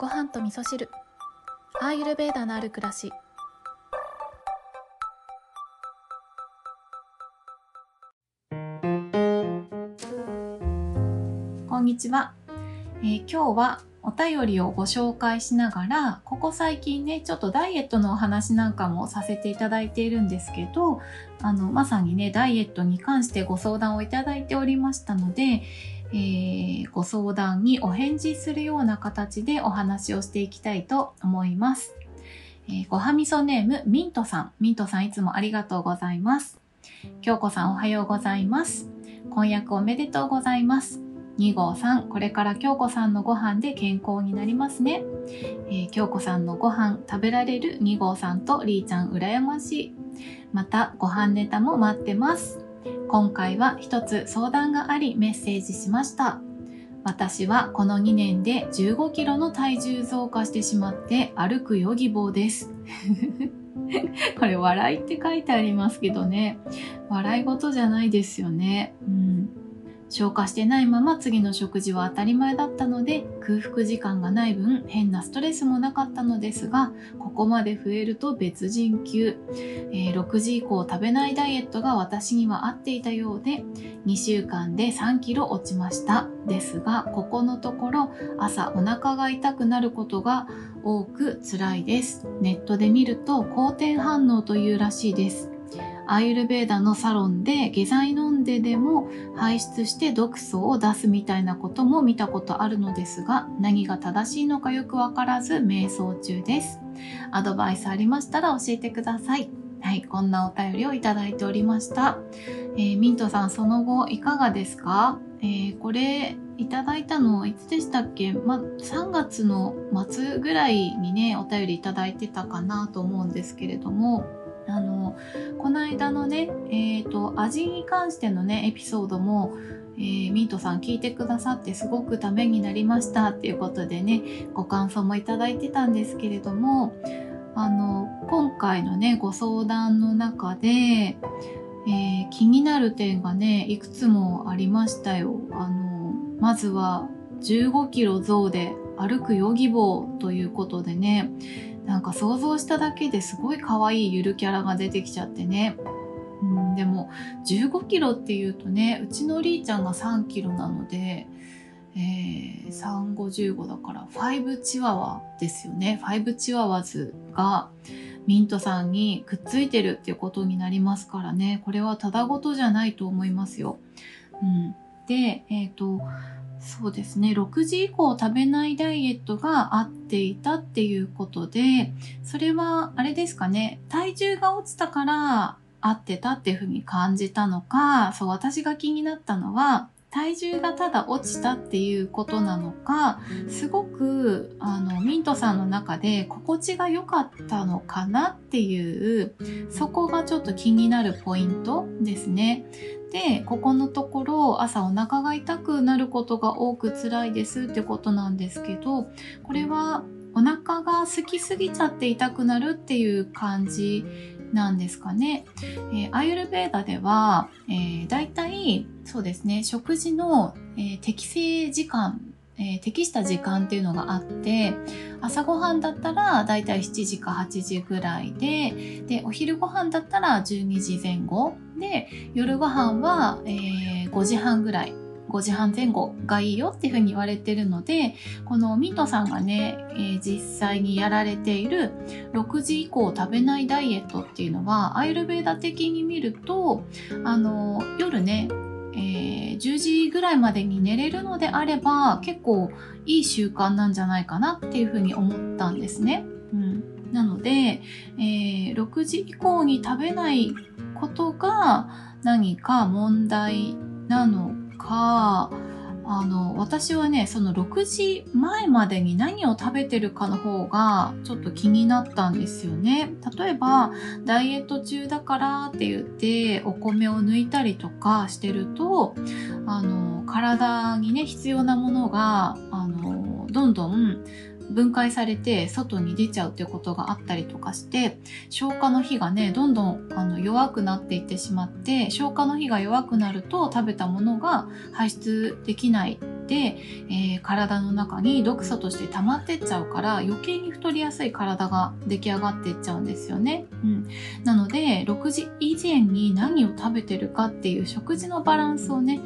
ご飯と味噌汁。アーユルベーダのある暮らし。こんにちは、えー今日はお便りをご紹介しながらここ最近ねちょっとダイエットのお話なんかもさせていただいているんですけどあのまさにねダイエットに関してご相談をいただいておりましたので、えーご相談にお返事するような形でお話をしていきたいと思います。えーごはみそネームミントさん。ミントさんいつもありがとうございます。京子さんおはようございます。婚約おめでとうございます。2号さん、これから京子さんのご飯で健康になりますね。えー京子さんのご飯食べられる2号さんとりーちゃん羨ましい。またご飯ネタも待ってます。今回は一つ相談がありメッセージしました。私はこの2年で15キロの体重増加してしまって歩くヨギボーです。これ笑いって書いてありますけどね、笑い事じゃないですよね。うん。消化してないまま次の食事は当たり前だったので空腹時間がない分変なストレスもなかったのですがここまで増えると別人級、えー6時以降食べないダイエットが私には合っていたようで2週間で3キロ落ちました。ですがここのところ朝お腹が痛くなることが多く辛いです。ネットで見ると好転反応というらしいです。アーユルベーダのサロンで下剤飲んででも排出して毒素を出すみたいなことも見たことあるのですが何が正しいのかよくわからず瞑想中です。アドバイスありましたら教えてください。はいこんなお便りをいただいておりました、えーミントさんその後いかがですか、えーこれいただいたのいつでしたっけ、ま、3月の末ぐらいにねお便りいただいてたかなと思うんですけれども。あのこの間のね、えっ、と、味に関してのね、エピソードも、えーミントさん聞いてくださってすごくためになりましたっていうことでね、ご感想もいただいてたんですけれども、あの、今回のね、ご相談の中で、えー気になる点がね、いくつもありましたよ。あの、まずは15キロ増で歩くヨギボーということでね、なんか想像しただけですごい可愛いゆるキャラが出てきちゃってね。うん、でも15キロっていうとね、うちのりーちゃんが3キロなので、えー、3、5、15だから5チワワですよね。5チワワズがミントさんにくっついてるっていうことになりますからね。これはただごとじゃないと思いますよ。うん。で、えっ、と、そうですね。6時以降食べないダイエットが合っていたっていうことで、それはあれですかね。体重が落ちたから合ってたっていうふうに感じたのか、そう、私が気になったのは、体重がただ落ちたっていうことなのか、すごく、あの、ミントさんの中で心地が良かったのかなっていう、そこがちょっと気になるポイントですね。で、ここのところ朝お腹が痛くなることが多く辛いですってことなんですけど、これはお腹が空きすぎちゃって痛くなるっていう感じなんですかね。えーアーユルベーダでは、えー、大体そうですね、食事の、えー適正時間、えー適した時間っていうのがあって、朝ごはんだったらだいたい7時か8時ぐらいで、で、お昼ご飯だったら12時前後で、夜ご飯は、えー5時半ぐらい。5時半前後がいいよっていうふうに言われてるので、このミントさんがね、えー実際にやられている6時以降食べないダイエットっていうのは、アイルベーダ的に見ると、あの、夜ね、えー10時ぐらいまでに寝れるのであれば、結構いい習慣なんじゃないかなっていうふうに思ったんですね。うん。なので、えー6時以降に食べないことが何か問題なのか、あの、私はね、その6時前までに何を食べてるかの方がちょっと気になったんですよね。例えば、ダイエット中だからって言ってお米を抜いたりとかしてると、あの、体にね、必要なものが、あの、どんどん分解されて外に出ちゃうっていうことがあったりとかして消化の火がねどんどんあの弱くなっていってしまって消化の火が弱くなると食べたものが排出できないっで、えー、体の中に毒素として溜まってっちゃうから余計に太りやすい体が出来上がってっちゃうんですよね。うん、なので6時以前に何を食べてるかっていう食事のバランスをね、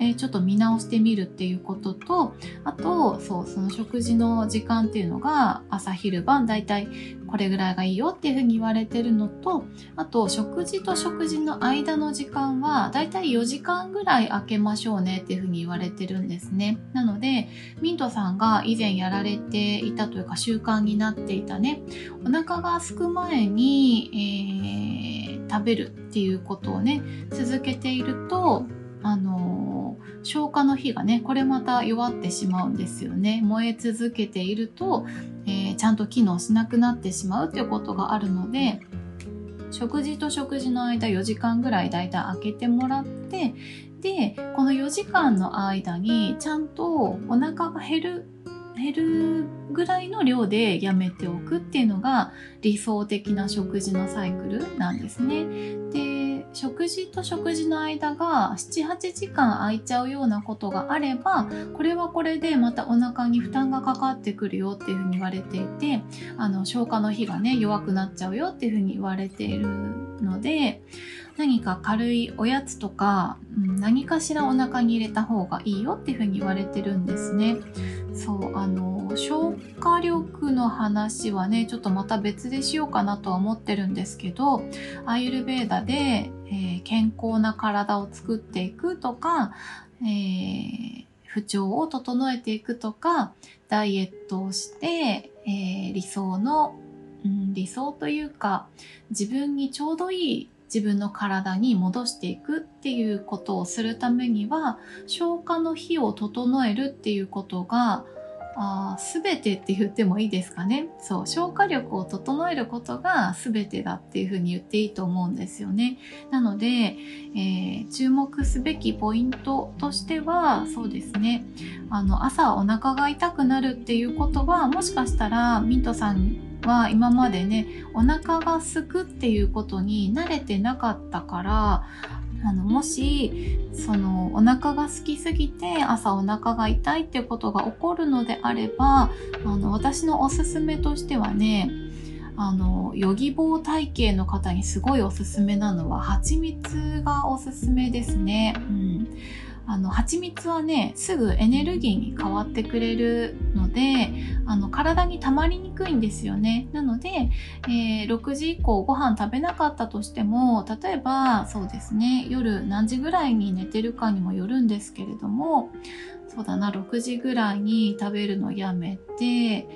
えー、ちょっと見直してみるっていうこととあとそうその食事の時間っていうのが朝昼晩だいたいこれぐらいがいいよっていうふうに言われてるのとあと食事と食事の間の時間はだいたい4時間ぐらい空けましょうねっていうふうに言われてるんですね。なのでミントさんが以前やられていたというか習慣になっていたね。お腹が空く前に、えー、食べるっていうことをね続けているとあの消化の火がねこれまた弱ってしまうんですよね。燃え続けていると、え、ちゃんと機能しなくなってしまうということがあるので食事と食事の間4時間ぐらいだいたい空けてもらってでこの4時間の間にちゃんとお腹が減る減るぐらいの量でやめておくっていうのが理想的な食事のサイクルなんですね。で食事と食事の間が78時間空いちゃうようなことがあればこれはこれでまたお腹に負担がかかってくるよっていうふうに言われていてあの消化の日がね弱くなっちゃうよっていうふうに言われているので何か軽いおやつとか、うん、何かしらお腹に入れた方がいいよっていうふうに言われてるんですね。そうあの消化力の話はねちょっとまた別でしようかなとは思ってるんですけどアイルベーダで、えー、健康な体を作っていくとか、えー、不調を整えていくとかダイエットをして、えー、理想の、うん、理想というか自分にちょうどいい自分の体に戻していくっていうことをするためには消化の火を整えるっていうことがあ全てって言ってもいいですかね。そう消化力を整えることが全てだっていうふうに言っていいと思うんですよね。なので、えー、注目すべきポイントとしてはそうですね。あの朝お腹が痛くなるっていうことはもしかしたらミントさんは今までねお腹がすくっていうことに慣れてなかったからあのもしそのお腹が空きすぎて朝お腹が痛いってことが起こるのであればあの私のおすすめとしてはねあのヨギボー体型の方にすごいおすすめなのは蜂蜜がおすすめですね。うんあの蜂蜜はねすぐエネルギーに変わってくれるのであの体に溜まりにくいんですよね。なので、えー、6時以降ご飯食べなかったとしても例えばそうですね夜何時ぐらいに寝てるかにもよるんですけれどもそうだな6時ぐらいに食べるのやめて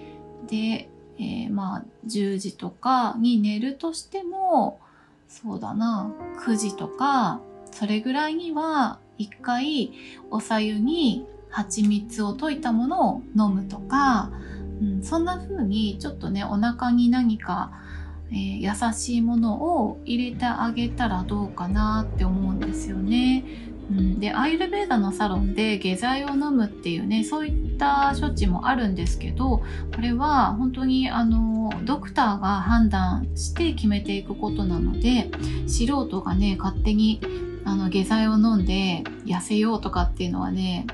で、えー、まあ10時とかに寝るとしてもそうだな9時とかそれぐらいには一回おさゆに蜂蜜を溶いたものを飲むとか、うん、そんな風にちょっとねお腹に何か、えー、優しいものを入れてあげたらどうかなって思うんですよね。うん、でアイルベーダのサロンで下剤を飲むっていうねそういった処置もあるんですけどこれは本当にあのドクターが判断して決めていくことなので素人がね勝手にあの下剤を飲んで痩せようとかっていうのはね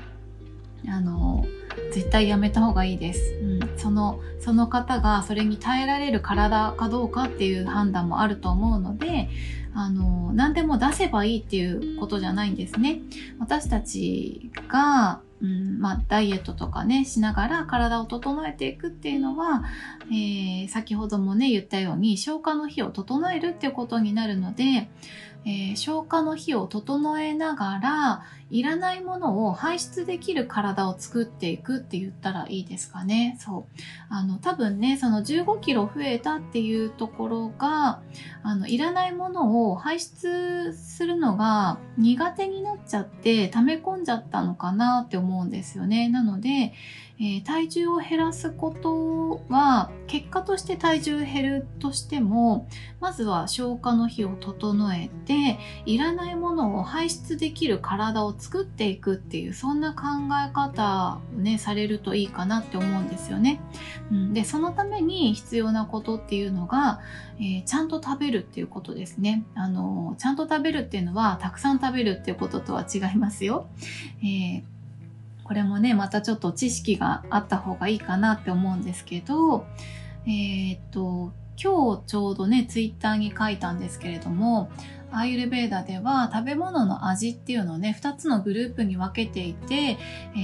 あの絶対やめた方がいいです、うん、そのその方がそれに耐えられる体かどうかっていう判断もあると思うのであの何でも出せばいいっていうことじゃないんですね。私たちがうんまあ、ダイエットとかねしながら体を整えていくっていうのは、えー、先ほどもね言ったように消化の日を整えるっていうことになるのでえー、消化の日を整えながらいらないものを排出できる体を作っていくって言ったらいいですかね。そう。あの、多分ね、その15キロ増えたっていうところが、あの、いらないものを排出するのが苦手になっちゃって溜め込んじゃったのかなって思うんですよね。なので、えー、体重を減らすことは結果として体重減るとしてもまずは消化の日を整えていらないものを排出できる体を作っていくっていうそんな考え方をねされるといいかなって思うんですよね。うん、でそのために必要なことっていうのが、えー、ちゃんと食べるっていうことですね。あのちゃんと食べるっていうのはたくさん食べるっていうこととは違いますよ。えーこれもねまたちょっと知識があった方がいいかなって思うんですけどえー、っと今日ちょうどねツイッターに書いたんですけれどもアーユルベーダでは食べ物の味っていうのをね2つのグループに分けていて、え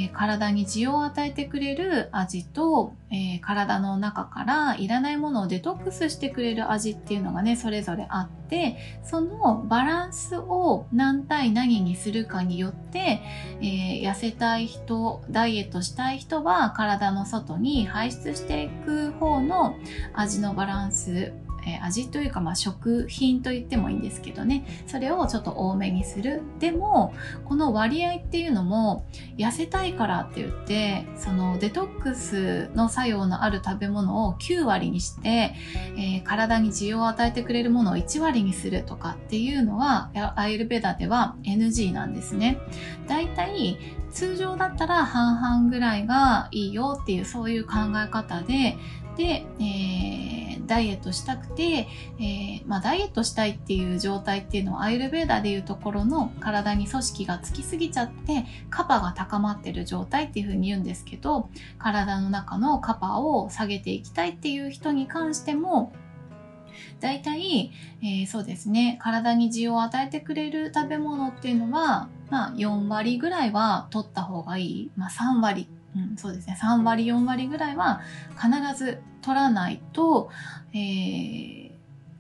ー、体に滋養を与えてくれる味と、えー、体の中からいらないものをデトックスしてくれる味っていうのがねそれぞれあってそのバランスを何対何にするかによって、えー、痩せたい人ダイエットしたい人は体の外に排出していく方の味のバランスえー、味というか、まあ、食品と言ってもいいんですけどねそれをちょっと多めにするでもこの割合っていうのも痩せたいからって言ってそのデトックスの作用のある食べ物を9割にして、えー、体に需要を与えてくれるものを1割にするとかっていうのはアイルベダでは NG なんですね。だいたい通常だったら半々ぐらいがいいよっていうそういう考え方でで、えー、ダイエットしたくて、えー、まあ、ダイエットしたいっていう状態っていうのはアイルベーダでいうところの体に組織がつきすぎちゃってカパが高まってる状態っていうふうに言うんですけど体の中のカパを下げていきたいっていう人に関しても大体、えー、そうですね体に需要を与えてくれる食べ物っていうのは、まあ、4割ぐらいは取った方がいい、まあ、3割。うん、そうですね。3割4割ぐらいは必ず取らないと、えー、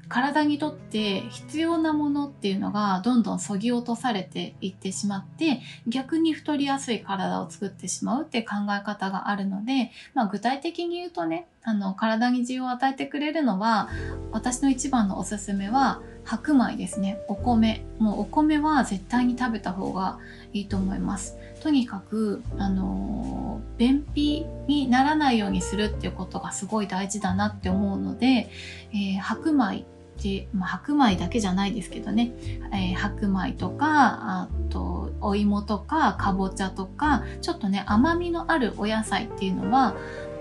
体にとって必要なものっていうのがどんどんそぎ落とされていってしまって逆に太りやすい体を作ってしまうって考え方があるので、まあ、具体的に言うとねあの体に需要を与えてくれるのは私の一番のおすすめは白米ですね。お米。もうお米は絶対に食べた方がいいと思います。とにかくあの便秘にならないようにするっていうことがすごい大事だなって思うので、えー、白米で、まあ、白米だけじゃないですけどね、えー、白米とかあとお芋とかかぼちゃとかちょっとね甘みのあるお野菜っていうのは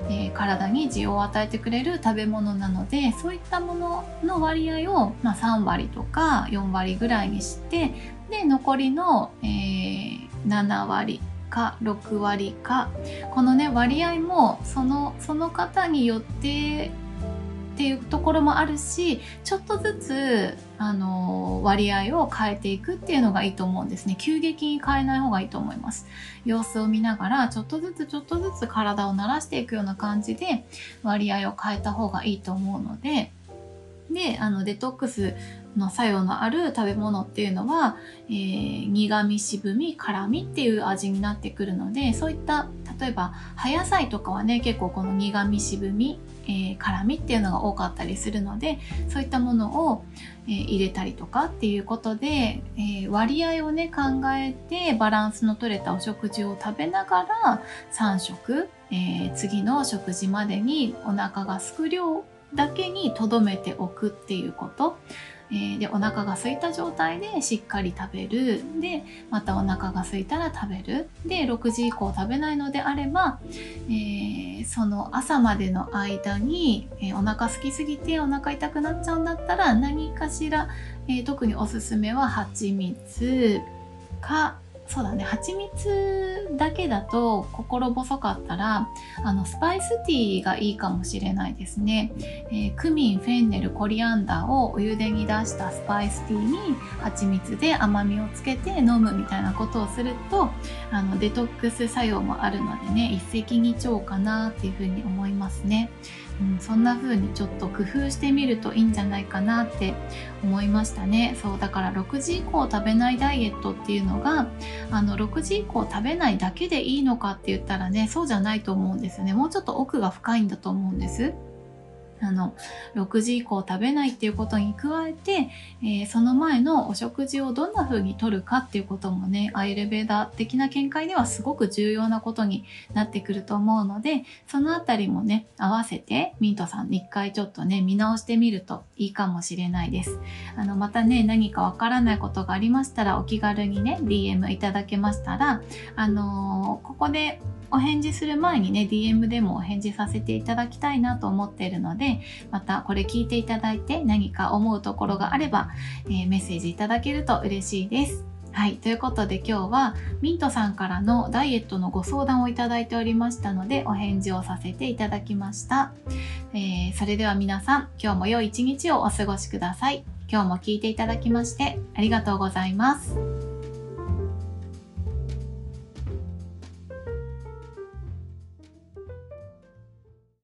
えー、体に需要を与えてくれる食べ物なのでそういったものの割合を、まあ、3割とか4割ぐらいにしてで残りの、えー、7割か6割か。このね割合もそのその方によってっていうところもあるしちょっとずつあの割合を変えていくっていうのがいいと思うんですね。急激に変えない方がいいと思います。様子を見ながらちょっとずつちょっとずつ体を慣らしていくような感じで割合を変えた方がいいと思うので。であのデトックスの作用のある食べ物っていうのは、えー、苦味渋み辛みっていう味になってくるのでそういった例えば葉野菜とかはね結構この苦味渋み、えー、辛みっていうのが多かったりするのでそういったものを、えー、入れたりとかっていうことで、え割合をね考えてバランスの取れたお食事を食べながら3食、え次の食事までにお腹がすく量だけに留めておくっていうこと。えー、でお腹が空いた状態でしっかり食べる。でまたお腹が空いたら食べる。で6時以降食べないのであれば、えー、その朝までの間に、えー、お腹空きすぎてお腹痛くなっちゃうんだったら何かしら、え特におすすめは蜂蜜かそうだね蜂蜜だけだと心細かったらあのスパイスティーがいいかもしれないですね、えー、クミンフェンネルコリアンダーをお湯で煮出したスパイスティーに蜂蜜で甘みをつけて飲むみたいなことをするとあのデトックス作用もあるのでね一石二鳥かなっていうふうに思いますね。うん、そんな風にちょっと工夫してみるといいんじゃないかなって思いましたね。そうだから6時以降食べないダイエットっていうのがあの6時以降食べないだけでいいのかって言ったらねそうじゃないと思うんですよね。もうちょっと奥が深いんだと思うんです。あの6時以降食べないっていうことに加えて、えー、その前のお食事をどんな風にとるかっていうこともねアイレベーダー的な見解ではすごく重要なことになってくると思うのでそのあたりもね合わせてミントさん一回ちょっとね見直してみるといいかもしれないです。あのまたね何かわからないことがありましたらお気軽にね DM いただけましたらあのー、ここでお返事する前にね DM でもお返事させていただきたいなと思っているのでまたこれ聞いていただいて何か思うところがあれば、えー、メッセージいただけると嬉しいです。はい、ということで今日はミントさんからのダイエットのご相談をいただいておりましたのでお返事をさせていただきました。えー、それでは皆さん、今日も良い一日をお過ごしください。今日も聞いていただきましてありがとうございます。